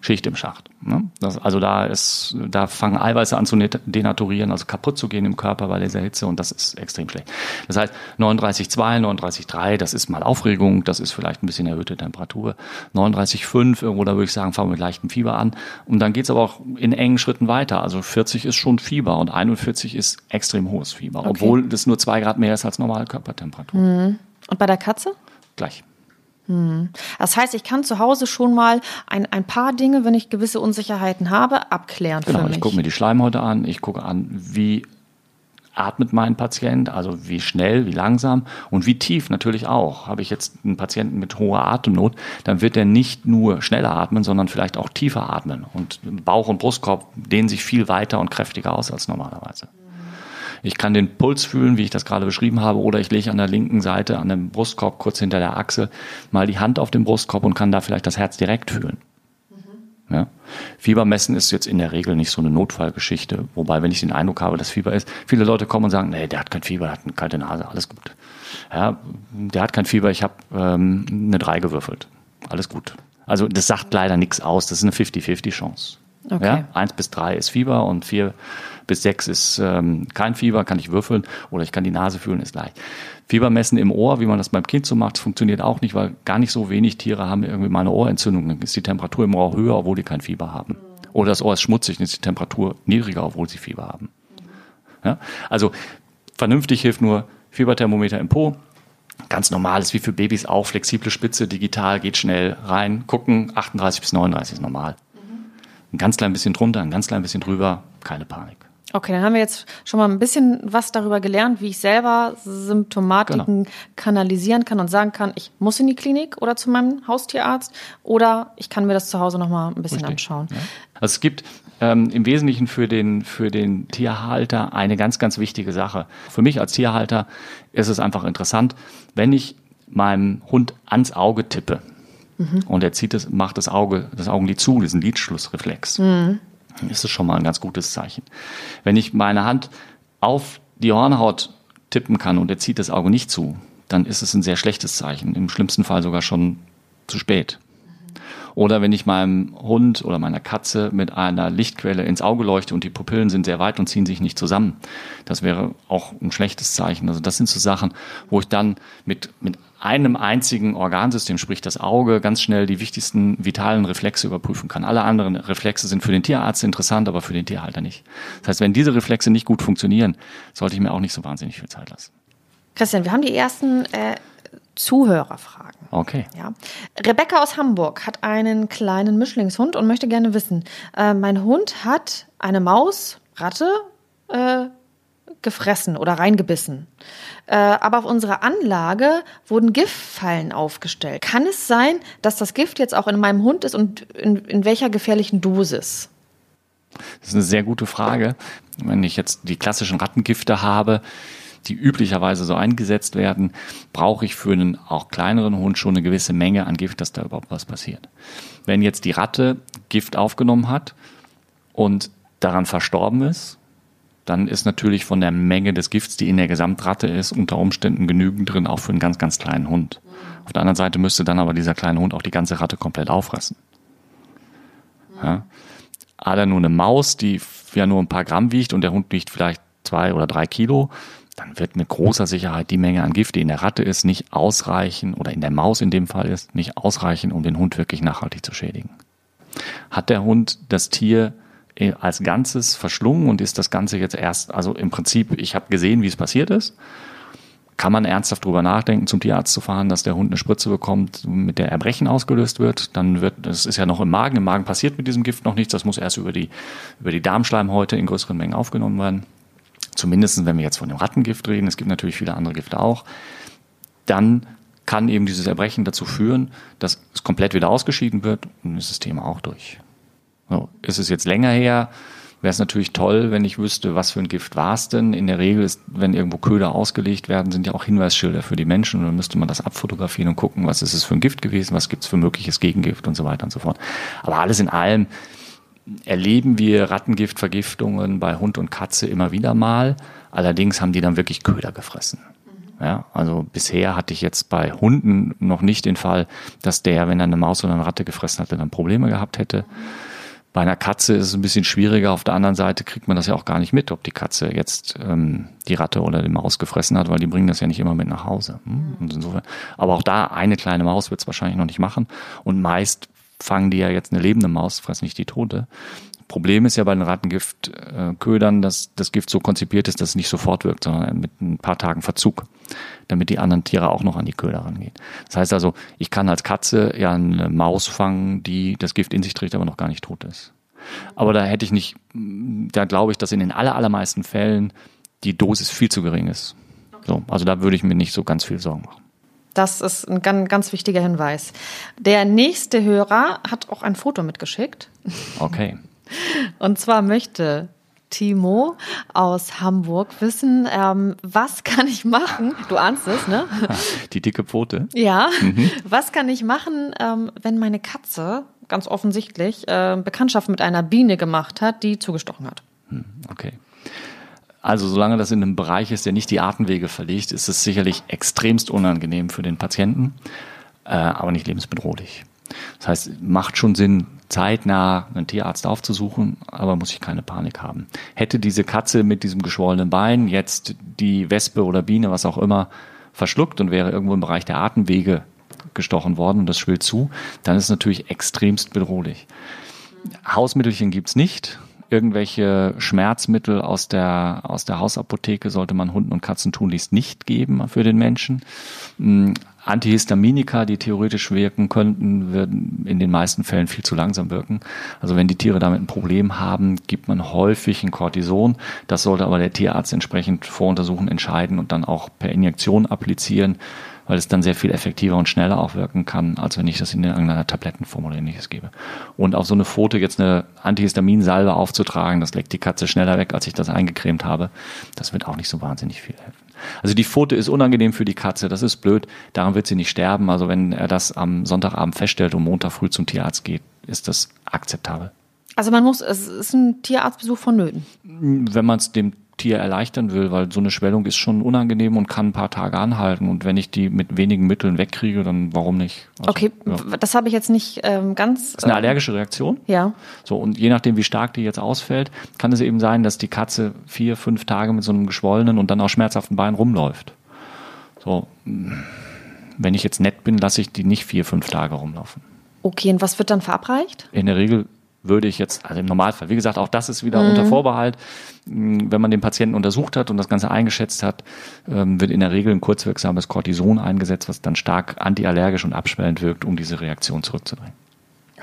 Schicht im Schacht. Ne? Das, also da ist, da fangen Eiweiße an zu denaturieren, also kaputt zu gehen im Körper bei dieser Hitze und das ist extrem schlecht. Das heißt 39,2, 39,3, das ist mal Aufregung, das ist vielleicht ein bisschen erhöhte Temperatur. 39,5, irgendwo da würde ich sagen, fangen wir mit leichtem Fieber an. Und dann geht's aber auch in engen Schritten weiter. Also 40 ist schon Fieber und 41 ist extrem hohes Fieber, obwohl das nur zwei Grad mehr ist als normale Körpertemperatur. Und bei der Katze? Gleich. Hm. Das heißt, ich kann zu Hause schon mal ein, ein paar Dinge, wenn ich gewisse Unsicherheiten habe, abklären genau, für mich. Ich gucke mir die Schleimhäute an, ich gucke an, wie atmet mein Patient, also wie schnell, wie langsam und wie tief natürlich auch. Habe ich jetzt einen Patienten mit hoher Atemnot, dann wird er nicht nur schneller atmen, sondern vielleicht auch tiefer atmen. Und Bauch und Brustkorb dehnen sich viel weiter und kräftiger aus als normalerweise. Ich kann den Puls fühlen, wie ich das gerade beschrieben habe, oder ich lege an der linken Seite, an dem Brustkorb, kurz hinter der Achse, mal die Hand auf den Brustkorb und kann da vielleicht das Herz direkt fühlen. Mhm. Ja. Fiebermessen ist jetzt in der Regel nicht so eine Notfallgeschichte, wobei, wenn ich den Eindruck habe, dass Fieber ist, viele Leute kommen und sagen, nee, der hat kein Fieber, der hat eine kalte Nase, alles gut. Ja, der hat kein Fieber, ich habe ähm, eine 3 gewürfelt. Alles gut. Also das sagt leider nichts aus, das ist eine 50-50 Chance. Okay. Ja, 1 bis 3 ist Fieber und 4 bis sechs ist ähm, kein Fieber, kann ich würfeln oder ich kann die Nase fühlen, ist leicht. Fiebermessen im Ohr, wie man das beim Kind so macht, funktioniert auch nicht, weil gar nicht so wenig Tiere haben irgendwie mal eine Ohrentzündung. Dann ist die Temperatur im Ohr höher, obwohl die kein Fieber haben. Oder das Ohr ist schmutzig, dann ist die Temperatur niedriger, obwohl sie Fieber haben. Ja? Also vernünftig hilft nur Fieberthermometer im Po, ganz normal ist wie für Babys auch, flexible Spitze, digital, geht schnell rein, gucken, 38 bis 39 ist normal. Ein ganz klein bisschen drunter, ein ganz klein bisschen drüber, keine Panik. Okay, dann haben wir jetzt schon mal ein bisschen was darüber gelernt, wie ich selber Symptomatiken genau. kanalisieren kann und sagen kann, ich muss in die Klinik oder zu meinem Haustierarzt oder ich kann mir das zu Hause noch mal ein bisschen Richtig. anschauen. Ja. Also es gibt ähm, im Wesentlichen für den, für den Tierhalter eine ganz, ganz wichtige Sache. Für mich als Tierhalter ist es einfach interessant, wenn ich meinem Hund ans Auge tippe mhm. und er zieht es, macht das Auge, das Augenlid zu, diesen Lidschlussreflex. Mhm ist es schon mal ein ganz gutes Zeichen. Wenn ich meine Hand auf die Hornhaut tippen kann und er zieht das Auge nicht zu, dann ist es ein sehr schlechtes Zeichen. Im schlimmsten Fall sogar schon zu spät. Oder wenn ich meinem Hund oder meiner Katze mit einer Lichtquelle ins Auge leuchte und die Pupillen sind sehr weit und ziehen sich nicht zusammen. Das wäre auch ein schlechtes Zeichen. Also das sind so Sachen, wo ich dann mit, mit einem einzigen Organsystem, sprich das Auge, ganz schnell die wichtigsten vitalen Reflexe überprüfen kann. Alle anderen Reflexe sind für den Tierarzt interessant, aber für den Tierhalter nicht. Das heißt, wenn diese Reflexe nicht gut funktionieren, sollte ich mir auch nicht so wahnsinnig viel Zeit lassen. Christian, wir haben die ersten äh, Zuhörerfragen. Okay. Ja. Rebecca aus Hamburg hat einen kleinen Mischlingshund und möchte gerne wissen, äh, mein Hund hat eine Maus, Ratte, äh, gefressen oder reingebissen. Äh, aber auf unserer Anlage wurden Giftfallen aufgestellt. Kann es sein, dass das Gift jetzt auch in meinem Hund ist und in, in welcher gefährlichen Dosis? Das ist eine sehr gute Frage. Wenn ich jetzt die klassischen Rattengifte habe, die üblicherweise so eingesetzt werden, brauche ich für einen auch kleineren Hund schon eine gewisse Menge an Gift, dass da überhaupt was passiert. Wenn jetzt die Ratte Gift aufgenommen hat und daran verstorben ist, dann ist natürlich von der Menge des Gifts, die in der Gesamtratte ist, unter Umständen genügend drin, auch für einen ganz, ganz kleinen Hund. Auf der anderen Seite müsste dann aber dieser kleine Hund auch die ganze Ratte komplett auffressen. Ja. Er nur eine Maus, die ja nur ein paar Gramm wiegt und der Hund wiegt vielleicht zwei oder drei Kilo, dann wird mit großer Sicherheit die Menge an Gift, die in der Ratte ist, nicht ausreichen, oder in der Maus in dem Fall ist, nicht ausreichen, um den Hund wirklich nachhaltig zu schädigen. Hat der Hund das Tier als Ganzes verschlungen und ist das Ganze jetzt erst, also im Prinzip, ich habe gesehen, wie es passiert ist. Kann man ernsthaft darüber nachdenken, zum Tierarzt zu fahren, dass der Hund eine Spritze bekommt, mit der Erbrechen ausgelöst wird? Dann wird, das ist ja noch im Magen, im Magen passiert mit diesem Gift noch nichts, das muss erst über die, über die Darmschleimhäute in größeren Mengen aufgenommen werden. Zumindest, wenn wir jetzt von dem Rattengift reden, es gibt natürlich viele andere Gifte auch. Dann kann eben dieses Erbrechen dazu führen, dass es komplett wieder ausgeschieden wird und ist das Thema auch durch. So, ist es jetzt länger her, wäre es natürlich toll, wenn ich wüsste, was für ein Gift war es denn. In der Regel ist, wenn irgendwo Köder ausgelegt werden, sind ja auch Hinweisschilder für die Menschen und dann müsste man das abfotografieren und gucken, was ist es für ein Gift gewesen, was gibt es für mögliches Gegengift und so weiter und so fort. Aber alles in allem erleben wir Rattengiftvergiftungen bei Hund und Katze immer wieder mal. Allerdings haben die dann wirklich Köder gefressen. Ja, also bisher hatte ich jetzt bei Hunden noch nicht den Fall, dass der, wenn er eine Maus oder eine Ratte gefressen hatte, dann Probleme gehabt hätte. Bei einer Katze ist es ein bisschen schwieriger. Auf der anderen Seite kriegt man das ja auch gar nicht mit, ob die Katze jetzt ähm, die Ratte oder die Maus gefressen hat, weil die bringen das ja nicht immer mit nach Hause. Hm? Und insofern, aber auch da, eine kleine Maus wird es wahrscheinlich noch nicht machen. Und meist fangen die ja jetzt eine lebende Maus, fressen nicht die tote, Problem ist ja bei den Rattengiftködern, dass das Gift so konzipiert ist, dass es nicht sofort wirkt, sondern mit ein paar Tagen Verzug, damit die anderen Tiere auch noch an die Köder rangehen. Das heißt also, ich kann als Katze ja eine Maus fangen, die das Gift in sich trägt, aber noch gar nicht tot ist. Aber da hätte ich nicht, da glaube ich, dass in den allermeisten Fällen die Dosis viel zu gering ist. So, also da würde ich mir nicht so ganz viel Sorgen machen. Das ist ein ganz, ganz wichtiger Hinweis. Der nächste Hörer hat auch ein Foto mitgeschickt. Okay. Und zwar möchte Timo aus Hamburg wissen, ähm, was kann ich machen? Du ahnst es, ne? [LAUGHS] Die dicke Pfote. Ja. Mhm. Was kann ich machen, ähm, wenn meine Katze ganz offensichtlich äh, Bekanntschaft mit einer Biene gemacht hat, die zugestochen hat? Hm, okay. Also solange das in einem Bereich ist, der nicht die Atemwege verlegt, ist es sicherlich extremst unangenehm für den Patienten, äh, aber nicht lebensbedrohlich. Das heißt, macht schon Sinn, zeitnah einen Tierarzt aufzusuchen, aber muss ich keine Panik haben. Hätte diese Katze mit diesem geschwollenen Bein jetzt die Wespe oder Biene, was auch immer, verschluckt und wäre irgendwo im Bereich der Atemwege gestochen worden und das schwillt zu, dann ist es natürlich extremst bedrohlich. Hausmittelchen gibt's nicht irgendwelche Schmerzmittel aus der, aus der Hausapotheke sollte man Hunden und Katzen tunlichst nicht geben für den Menschen. Antihistaminika, die theoretisch wirken könnten, würden in den meisten Fällen viel zu langsam wirken. Also wenn die Tiere damit ein Problem haben, gibt man häufig ein Cortison. Das sollte aber der Tierarzt entsprechend voruntersuchen, entscheiden und dann auch per Injektion applizieren weil es dann sehr viel effektiver und schneller auch wirken kann, als wenn ich das in irgendeiner Tablettenform oder ähnliches gebe. Und auf so eine Pfote jetzt eine Antihistaminsalbe aufzutragen, das leckt die Katze schneller weg, als ich das eingecremt habe, das wird auch nicht so wahnsinnig viel helfen. Also die Pfote ist unangenehm für die Katze, das ist blöd, daran wird sie nicht sterben. Also wenn er das am Sonntagabend feststellt und Montag früh zum Tierarzt geht, ist das akzeptabel. Also man muss, es ist ein Tierarztbesuch vonnöten. Wenn man es dem Tier erleichtern will, weil so eine Schwellung ist schon unangenehm und kann ein paar Tage anhalten. Und wenn ich die mit wenigen Mitteln wegkriege, dann warum nicht? Also, okay, ja. das habe ich jetzt nicht ähm, ganz. Das ist eine allergische Reaktion. Ja. So, und je nachdem, wie stark die jetzt ausfällt, kann es eben sein, dass die Katze vier, fünf Tage mit so einem geschwollenen und dann auch schmerzhaften Bein rumläuft. So, wenn ich jetzt nett bin, lasse ich die nicht vier, fünf Tage rumlaufen. Okay, und was wird dann verabreicht? In der Regel würde ich jetzt, also im Normalfall, wie gesagt, auch das ist wieder mhm. unter Vorbehalt. Hm, wenn man den Patienten untersucht hat und das Ganze eingeschätzt hat, ähm, wird in der Regel ein kurzwirksames Cortison eingesetzt, was dann stark antiallergisch und abschwellend wirkt, um diese Reaktion zurückzudrängen.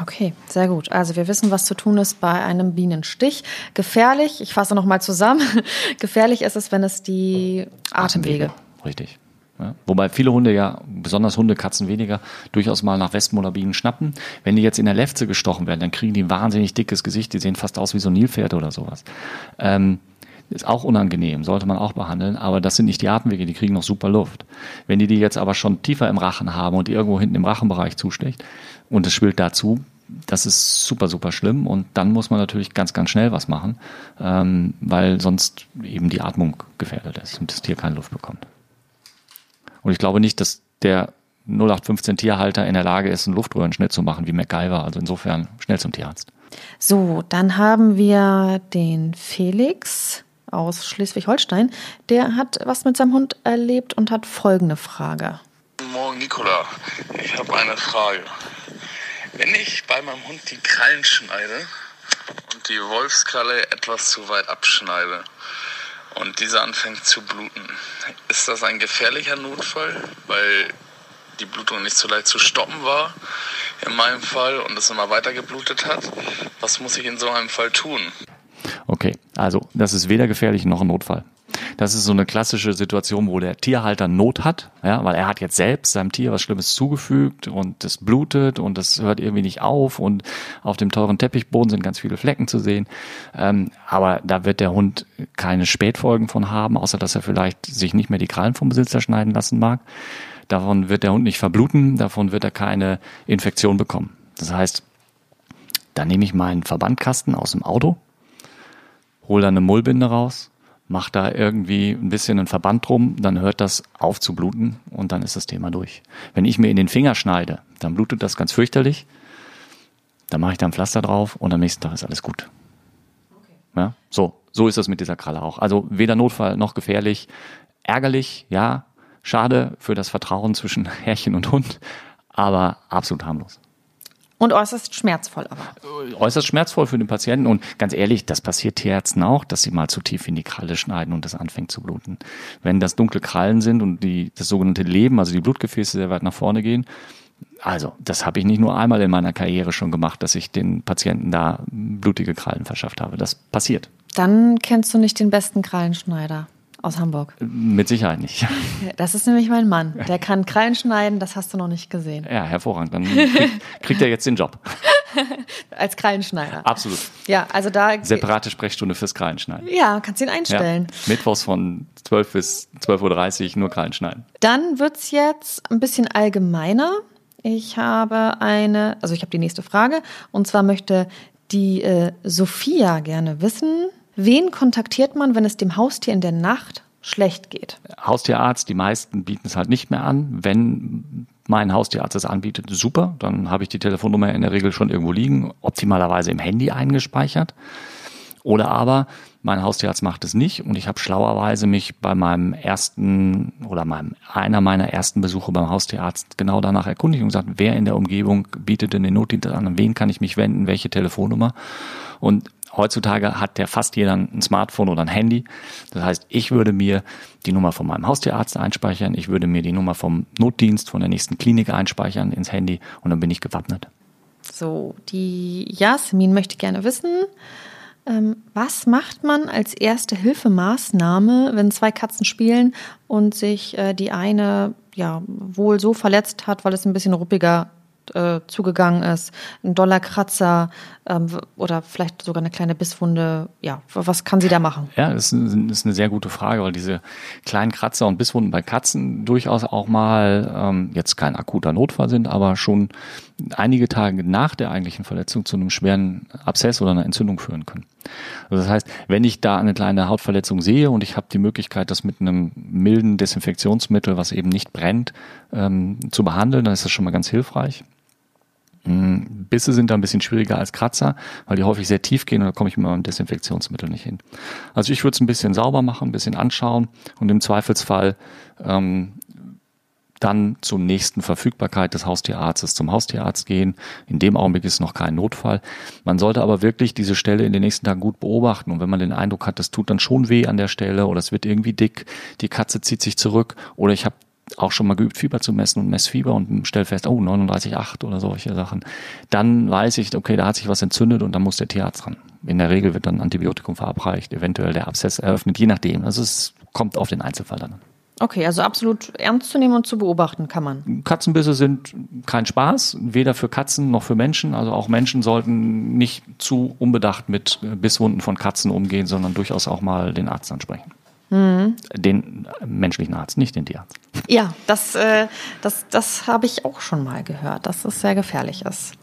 Okay, sehr gut. Also wir wissen, was zu tun ist bei einem Bienenstich. Gefährlich, ich fasse nochmal zusammen, [LAUGHS] gefährlich ist es, wenn es die Atemwege. Atemwege. Richtig. Ja, wobei viele Hunde ja, besonders Hunde, Katzen weniger, durchaus mal nach Wespen oder Bienen schnappen. Wenn die jetzt in der Lefze gestochen werden, dann kriegen die ein wahnsinnig dickes Gesicht, die sehen fast aus wie so Nilpferde oder sowas. Ähm, ist auch unangenehm, sollte man auch behandeln, aber das sind nicht die Atemwege, die kriegen noch super Luft. Wenn die die jetzt aber schon tiefer im Rachen haben und irgendwo hinten im Rachenbereich zustecht und es schwillt dazu, das ist super, super schlimm und dann muss man natürlich ganz, ganz schnell was machen, ähm, weil sonst eben die Atmung gefährdet ist und das Tier keine Luft bekommt. Und ich glaube nicht, dass der 0815 Tierhalter in der Lage ist, einen Luftröhrenschnitt zu machen wie MacGyver. Also insofern schnell zum Tierarzt. So, dann haben wir den Felix aus Schleswig-Holstein. Der hat was mit seinem Hund erlebt und hat folgende Frage. Guten Morgen, Nicola. Ich habe eine Frage. Wenn ich bei meinem Hund die Krallen schneide und die Wolfskralle etwas zu weit abschneide, und diese anfängt zu bluten. Ist das ein gefährlicher Notfall, weil die Blutung nicht so leicht zu stoppen war in meinem Fall und es immer weiter geblutet hat? Was muss ich in so einem Fall tun? Okay, also das ist weder gefährlich noch ein Notfall. Das ist so eine klassische Situation, wo der Tierhalter Not hat, ja, weil er hat jetzt selbst seinem Tier was Schlimmes zugefügt und es blutet und das hört irgendwie nicht auf und auf dem teuren Teppichboden sind ganz viele Flecken zu sehen. Ähm, aber da wird der Hund keine Spätfolgen von haben, außer dass er vielleicht sich nicht mehr die Krallen vom Besitzer schneiden lassen mag. Davon wird der Hund nicht verbluten, davon wird er keine Infektion bekommen. Das heißt, da nehme ich meinen Verbandkasten aus dem Auto, hole dann eine Mullbinde raus, mach da irgendwie ein bisschen einen Verband drum, dann hört das auf zu bluten und dann ist das Thema durch. Wenn ich mir in den Finger schneide, dann blutet das ganz fürchterlich. Dann mache ich da ein Pflaster drauf und am nächsten Tag ist alles gut. Okay. Ja, so, so ist das mit dieser Kralle auch. Also weder Notfall noch gefährlich. Ärgerlich, ja, schade für das Vertrauen zwischen [LAUGHS] Herrchen und Hund, aber absolut harmlos. Und äußerst schmerzvoll aber. Äußerst schmerzvoll für den Patienten. Und ganz ehrlich, das passiert Tierärzten auch, dass sie mal zu tief in die Kralle schneiden und das anfängt zu bluten. Wenn das dunkle Krallen sind und die, das sogenannte Leben, also die Blutgefäße sehr weit nach vorne gehen, also, das habe ich nicht nur einmal in meiner Karriere schon gemacht, dass ich den Patienten da blutige Krallen verschafft habe. Das passiert. Dann kennst du nicht den besten Krallenschneider aus Hamburg. Mit Sicherheit nicht. [LAUGHS] Das ist nämlich mein Mann. Der kann Krallen schneiden, das hast du noch nicht gesehen. Ja, hervorragend. Dann kriegt, kriegt er jetzt den Job. [LAUGHS] Als Krallenschneider. Absolut. Ja, also da. Separate Sprechstunde fürs Krallenschneiden. Ja, kannst ihn einstellen. Ja. Mittwochs von 12 bis 12.30 Uhr nur Krallenschneiden. Dann wird's jetzt ein bisschen allgemeiner. Ich habe eine, also ich habe die nächste Frage. Und zwar möchte die äh, Sophia gerne wissen, wen kontaktiert man, wenn es dem Haustier in der Nacht schlecht geht? Haustierarzt, die meisten bieten es halt nicht mehr an. Wenn mein Haustierarzt es anbietet, super. Dann habe ich die Telefonnummer in der Regel schon irgendwo liegen, optimalerweise im Handy eingespeichert. Oder aber mein Haustierarzt macht es nicht und ich habe schlauerweise mich bei meinem ersten oder meinem einer meiner ersten Besuche beim Haustierarzt genau danach erkundigt und gesagt, wer in der Umgebung bietet denn den Notdienst an, an wen kann ich mich wenden, welche Telefonnummer. Und heutzutage hat der fast jeder ein Smartphone oder ein Handy. Das heißt, ich würde mir die Nummer von meinem Haustierarzt einspeichern, ich würde mir die Nummer vom Notdienst von der nächsten Klinik einspeichern ins Handy und dann bin ich gewappnet. So, die Jasmin möchte gerne wissen, was macht man als erste Hilfemaßnahme, wenn zwei Katzen spielen und sich äh, die eine ja wohl so verletzt hat, weil es ein bisschen ruppiger äh, zugegangen ist, ein doller Kratzer ähm, oder vielleicht sogar eine kleine Bisswunde. Ja, was kann sie da machen? Ja, das ist eine sehr gute Frage, weil diese kleinen Kratzer und Bisswunden bei Katzen durchaus auch mal ähm, jetzt kein akuter Notfall sind, aber schon einige Tage nach der eigentlichen Verletzung zu einem schweren Abszess oder einer Entzündung führen können. Also das heißt, wenn ich da eine kleine Hautverletzung sehe und ich habe die Möglichkeit, das mit einem milden Desinfektionsmittel, was eben nicht brennt, ähm, zu behandeln, dann ist das schon mal ganz hilfreich. Hm, Bisse sind da ein bisschen schwieriger als Kratzer, weil die häufig sehr tief gehen und da komme ich mit meinem Desinfektionsmittel nicht hin. Also ich würde es ein bisschen sauber machen, ein bisschen anschauen und im Zweifelsfall ähm, dann zur nächsten Verfügbarkeit des Haustierarztes zum Haustierarzt gehen. In dem Augenblick ist noch kein Notfall. Man sollte aber wirklich diese Stelle in den nächsten Tagen gut beobachten. Und wenn man den Eindruck hat, das tut dann schon weh an der Stelle oder es wird irgendwie dick, die Katze zieht sich zurück oder ich habe auch schon mal geübt, Fieber zu messen und messe Fieber und stelle fest, oh, 39,8 oder solche Sachen. Dann weiß ich, okay, da hat sich was entzündet und dann muss der Tierarzt ran. In der Regel wird dann Antibiotikum verabreicht, eventuell der Abszess eröffnet, je nachdem. Also es kommt auf den Einzelfall dann an. Okay, also absolut ernst zu nehmen und zu beobachten kann man. Katzenbisse sind kein Spaß, weder für Katzen noch für Menschen. Also auch Menschen sollten nicht zu unbedacht mit Bisswunden von Katzen umgehen, sondern durchaus auch mal den Arzt ansprechen. Mhm. Den menschlichen Arzt, nicht den Tierarzt. Ja, das, äh, das, das habe ich auch schon mal gehört, dass es sehr gefährlich ist.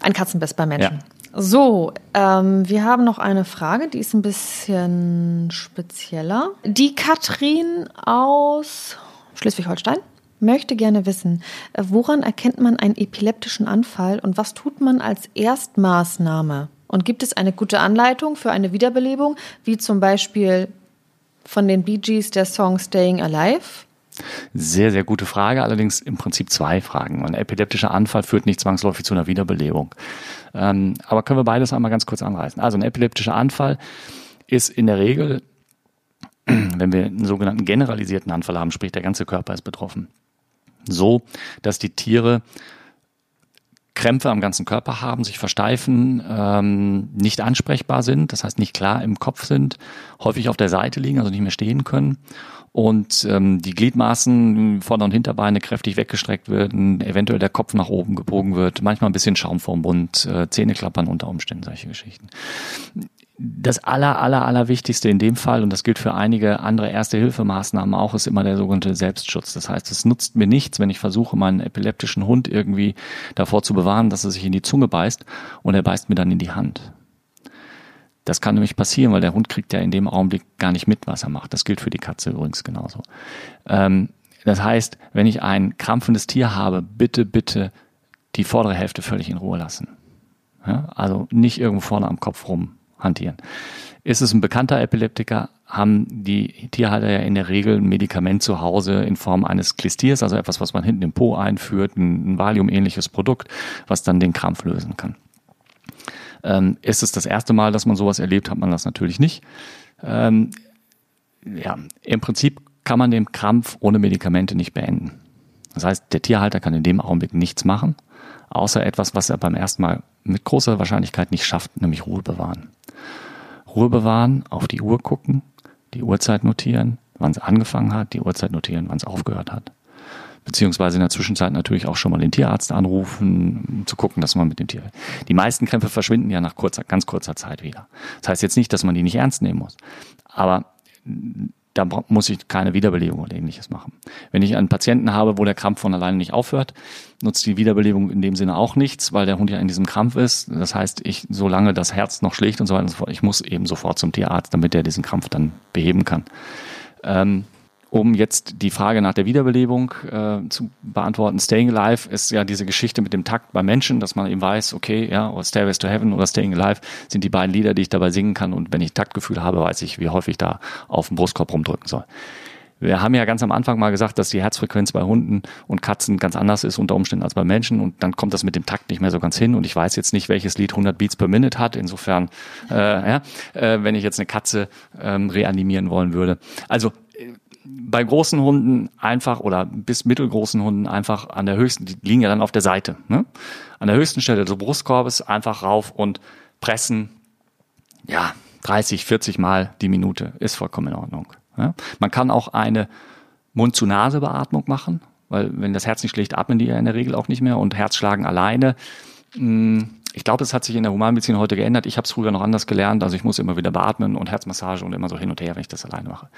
Ein Katzenbiss bei Menschen. Ja. So, ähm, wir haben noch eine Frage, die ist ein bisschen spezieller. Die Katrin aus Schleswig-Holstein möchte gerne wissen, äh, woran erkennt man einen epileptischen Anfall und was tut man als Erstmaßnahme? Und gibt es eine gute Anleitung für eine Wiederbelebung, wie zum Beispiel von den Bee Gees der Song Staying Alive? Sehr, sehr gute Frage. Allerdings im Prinzip zwei Fragen. Ein epileptischer Anfall führt nicht zwangsläufig zu einer Wiederbelebung. Ähm, aber können wir beides einmal ganz kurz anreißen. Also ein epileptischer Anfall ist in der Regel, wenn wir einen sogenannten generalisierten Anfall haben, sprich der ganze Körper ist betroffen, so, dass die Tiere Krämpfe am ganzen Körper haben, sich versteifen, ähm, nicht ansprechbar sind, das heißt nicht klar im Kopf sind, häufig auf der Seite liegen, also nicht mehr stehen können. Und ähm, die Gliedmaßen, Vorder- und Hinterbeine kräftig weggestreckt werden, eventuell der Kopf nach oben gebogen wird, manchmal ein bisschen Schaum vorm Mund, äh, Zähne klappern unter Umständen, solche Geschichten das aller, aller, aller Wichtigste in dem Fall, und das gilt für einige andere Erste-Hilfemaßnahmen auch, ist immer der sogenannte Selbstschutz. Das heißt, es nutzt mir nichts, wenn ich versuche, meinen epileptischen Hund irgendwie davor zu bewahren, dass er sich in die Zunge beißt und er beißt mir dann in die Hand. Das kann nämlich passieren, weil der Hund kriegt ja in dem Augenblick gar nicht mit, was er macht. Das gilt für die Katze übrigens genauso. Ähm, das heißt, wenn ich ein krampfendes Tier habe, bitte, bitte die vordere Hälfte völlig in Ruhe lassen. Ja, also nicht irgendwo vorne am Kopf rum hantieren. Ist es ein bekannter Epileptiker, haben die Tierhalter ja in der Regel ein Medikament zu Hause in Form eines Klistiers, also etwas, was man hinten im Po einführt, ein, Valium-ähnliches Produkt, was dann den Krampf lösen kann. Ähm, ist es das erste Mal, dass man sowas erlebt, hat man das natürlich nicht. Ähm, ja, im Prinzip kann man den Krampf ohne Medikamente nicht beenden. Das heißt, der Tierhalter kann in dem Augenblick nichts machen, außer etwas, was er beim ersten Mal mit großer Wahrscheinlichkeit nicht schafft, nämlich Ruhe bewahren. Ruhe bewahren, auf die Uhr gucken, die Uhrzeit notieren, wann es angefangen hat, die Uhrzeit notieren, wann es aufgehört hat. Beziehungsweise in der Zwischenzeit natürlich auch schon mal den Tierarzt anrufen, um zu gucken, dass man mit dem Tier. Die meisten Krämpfe verschwinden ja nach kurzer, ganz kurzer Zeit wieder. Das heißt jetzt nicht, dass man die nicht ernst nehmen muss. Aber da muss ich keine Wiederbelebung oder ähnliches machen. Wenn ich einen Patienten habe, wo der Krampf von alleine nicht aufhört, nutzt die Wiederbelebung in dem Sinne auch nichts, weil der Hund ja in diesem Krampf ist. Das heißt, ich, solange das Herz noch schlägt und so weiter und so fort, ich muss eben sofort zum Tierarzt, damit der diesen Krampf dann beheben kann. Ähm, um jetzt die Frage nach der Wiederbelebung äh, zu beantworten, Staying Alive ist ja diese Geschichte mit dem Takt bei Menschen, dass man eben weiß, okay, ja, oder Stairways to Heaven oder Staying Alive sind die beiden Lieder, die ich dabei singen kann und wenn ich Taktgefühl habe, weiß ich, wie häufig da auf den Brustkorb rumdrücken soll. Wir haben ja ganz am Anfang mal gesagt, dass die Herzfrequenz bei Hunden und Katzen ganz anders ist unter Umständen als bei Menschen und dann kommt das mit dem Takt nicht mehr so ganz hin und ich weiß jetzt nicht, welches Lied 100 Beats per Minute hat. Insofern, äh, ja, äh, wenn ich jetzt eine Katze ähm, reanimieren wollen würde. Also bei großen Hunden einfach oder bis mittelgroßen Hunden einfach an der höchsten, die liegen ja dann auf der Seite, ne? an der höchsten Stelle des Brustkorbes einfach rauf und pressen, ja, 30, 40 Mal die Minute ist vollkommen in Ordnung. Ja? Man kann auch eine Mund-zu-Nase-Beatmung machen, weil wenn das Herz nicht schlägt, atmen die ja in der Regel auch nicht mehr und Herzschlagen alleine mh, hm, ich glaube, es hat sich in der Humanmedizin heute geändert. Ich habe es früher noch anders gelernt. Also ich muss immer wieder beatmen und Herzmassage und immer so hin und her, wenn ich das alleine mache.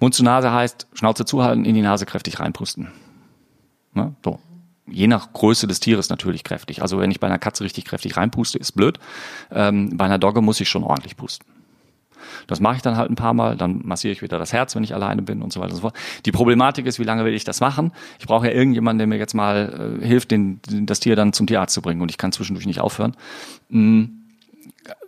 Mund zu Nase heißt Schnauze zuhalten, in die Nase kräftig reinpusten. Ne? So. Je nach Größe des Tieres natürlich kräftig. Also wenn ich bei einer Katze richtig kräftig reinpuste, ist blöd. Ähm, bei einer Dogge muss ich schon ordentlich pusten. Das mache ich dann halt ein paar Mal, dann massiere ich wieder das Herz, wenn ich alleine bin und so weiter und so fort. Die Problematik ist, wie lange will ich das machen? Ich brauche ja irgendjemanden, der mir jetzt mal äh, hilft, den, das Tier dann zum Tierarzt zu bringen und ich kann zwischendurch nicht aufhören. Mhm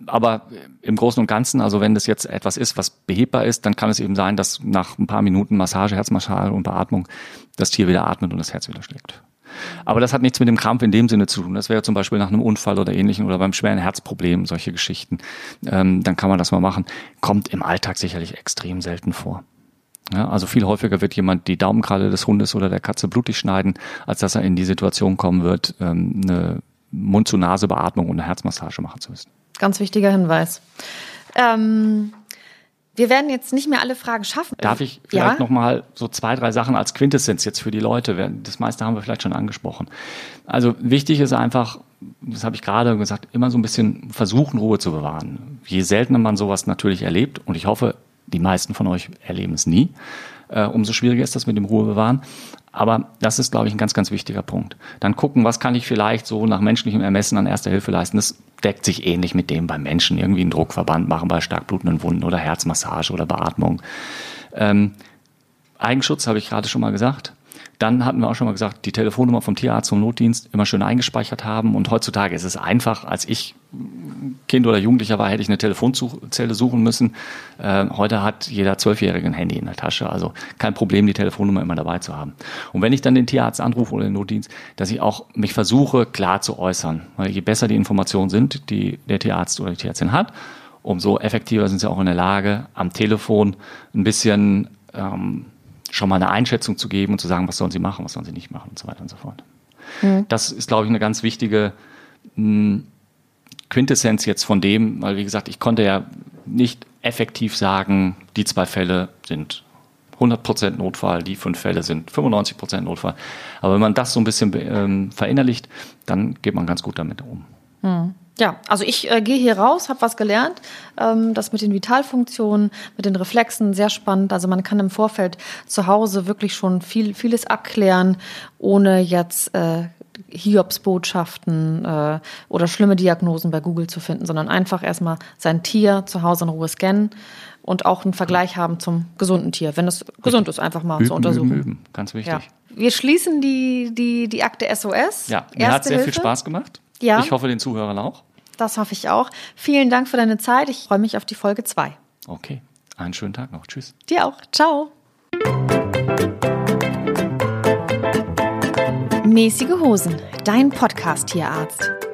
aber im Großen und Ganzen, also wenn das jetzt etwas ist, was behebbar ist, dann kann es eben sein, dass nach ein paar Minuten Massage, Herzmassage und Beatmung das Tier wieder atmet und das Herz wieder schlägt. Aber das hat nichts mit dem Krampf in dem Sinne zu tun. Das wäre zum Beispiel nach einem Unfall oder ähnlichen oder beim schweren Herzproblem, solche Geschichten. Ähm, dann kann man das mal machen. Kommt im Alltag sicherlich extrem selten vor. Ja, also viel häufiger wird jemand die Daumenkralle des Hundes oder der Katze blutig schneiden, als dass er in die Situation kommen wird, ähm, eine Mund-zu-Nase-Beatmung und eine Herzmassage machen zu müssen. Ganz wichtiger Hinweis. Ähm wir werden jetzt nicht mehr alle Fragen schaffen. Darf ich vielleicht ja? noch mal so zwei, drei Sachen als Quintessenz jetzt für die Leute? Das meiste haben wir vielleicht schon angesprochen. Also wichtig ist einfach, das habe ich gerade gesagt, immer so ein bisschen versuchen, Ruhe zu bewahren. Je seltener man sowas natürlich erlebt, und ich hoffe, die meisten von euch erleben es nie, äh, umso schwieriger ist das mit dem Ruhe bewahren. Aber das ist, glaube ich, ein ganz, ganz wichtiger Punkt. Dann gucken, was kann ich vielleicht so nach menschlichem Ermessen an erster Hilfe leisten. Das deckt sich ähnlich mit dem beim Menschen. Irgendwie einen Druckverband machen bei stark blutenden Wunden oder Herzmassage oder Beatmung. Ähm, Eigenschutz habe ich gerade schon mal gesagt. Dann hatten wir auch schon mal gesagt, die Telefonnummer vom Tierarzt zum Notdienst immer schön eingespeichert haben. Und heutzutage ist es einfach, als ich Kind oder Jugendlicher war, hätte ich eine Telefonzelle suchen müssen. Äh, heute hat jeder Zwölfjährige ein Handy in der Tasche. Also kein Problem, die Telefonnummer immer dabei zu haben. Und wenn ich dann den Tierarzt anrufe oder den Notdienst, dass ich auch mich versuche, klar zu äußern. Weil je besser die Informationen sind, die der Tierarzt oder die Tierärztin hat, umso effektiver sind sie auch in der Lage, am Telefon ein bisschen ähm, schon mal eine Einschätzung zu geben und zu sagen, was sollen sie machen, was sollen sie nicht machen und so weiter und so fort. Mhm. Das ist, glaube ich, eine ganz wichtige mh, hm, Quintessenz jetzt von dem, weil wie gesagt, ich konnte ja nicht effektiv sagen, die zwei Fälle sind 100% Notfall, die fünf Fälle sind 95% Notfall. Aber wenn man das so ein bisschen ähm, verinnerlicht, dann geht man ganz gut damit um. Mhm. Ja, also ich äh, gehe hier raus, habe was gelernt. Ähm, das mit den Vitalfunktionen, mit den Reflexen, sehr spannend. Also man kann im Vorfeld zu Hause wirklich schon viel, vieles abklären, ohne jetzt äh, Hiobsbotschaften äh, oder schlimme Diagnosen bei Google zu finden, sondern einfach erstmal sein Tier zu Hause in Ruhe scannen und auch einen Vergleich haben zum gesunden Tier, wenn es gesund ist, einfach mal üben, zu untersuchen. Üben, üben. Ganz wichtig. Ja. Wir schließen die, die, die Akte SOS. Ja, mir hat sehr Hilfe. viel Spaß gemacht. Ja. Ich hoffe, den Zuhörern auch. Das hoffe ich auch. Vielen Dank für deine Zeit. Ich freue mich auf die Folge 2. Okay, einen schönen Tag noch. Tschüss. Dir auch. Ciao. Mäßige Hosen, dein Podcast-Tierarzt.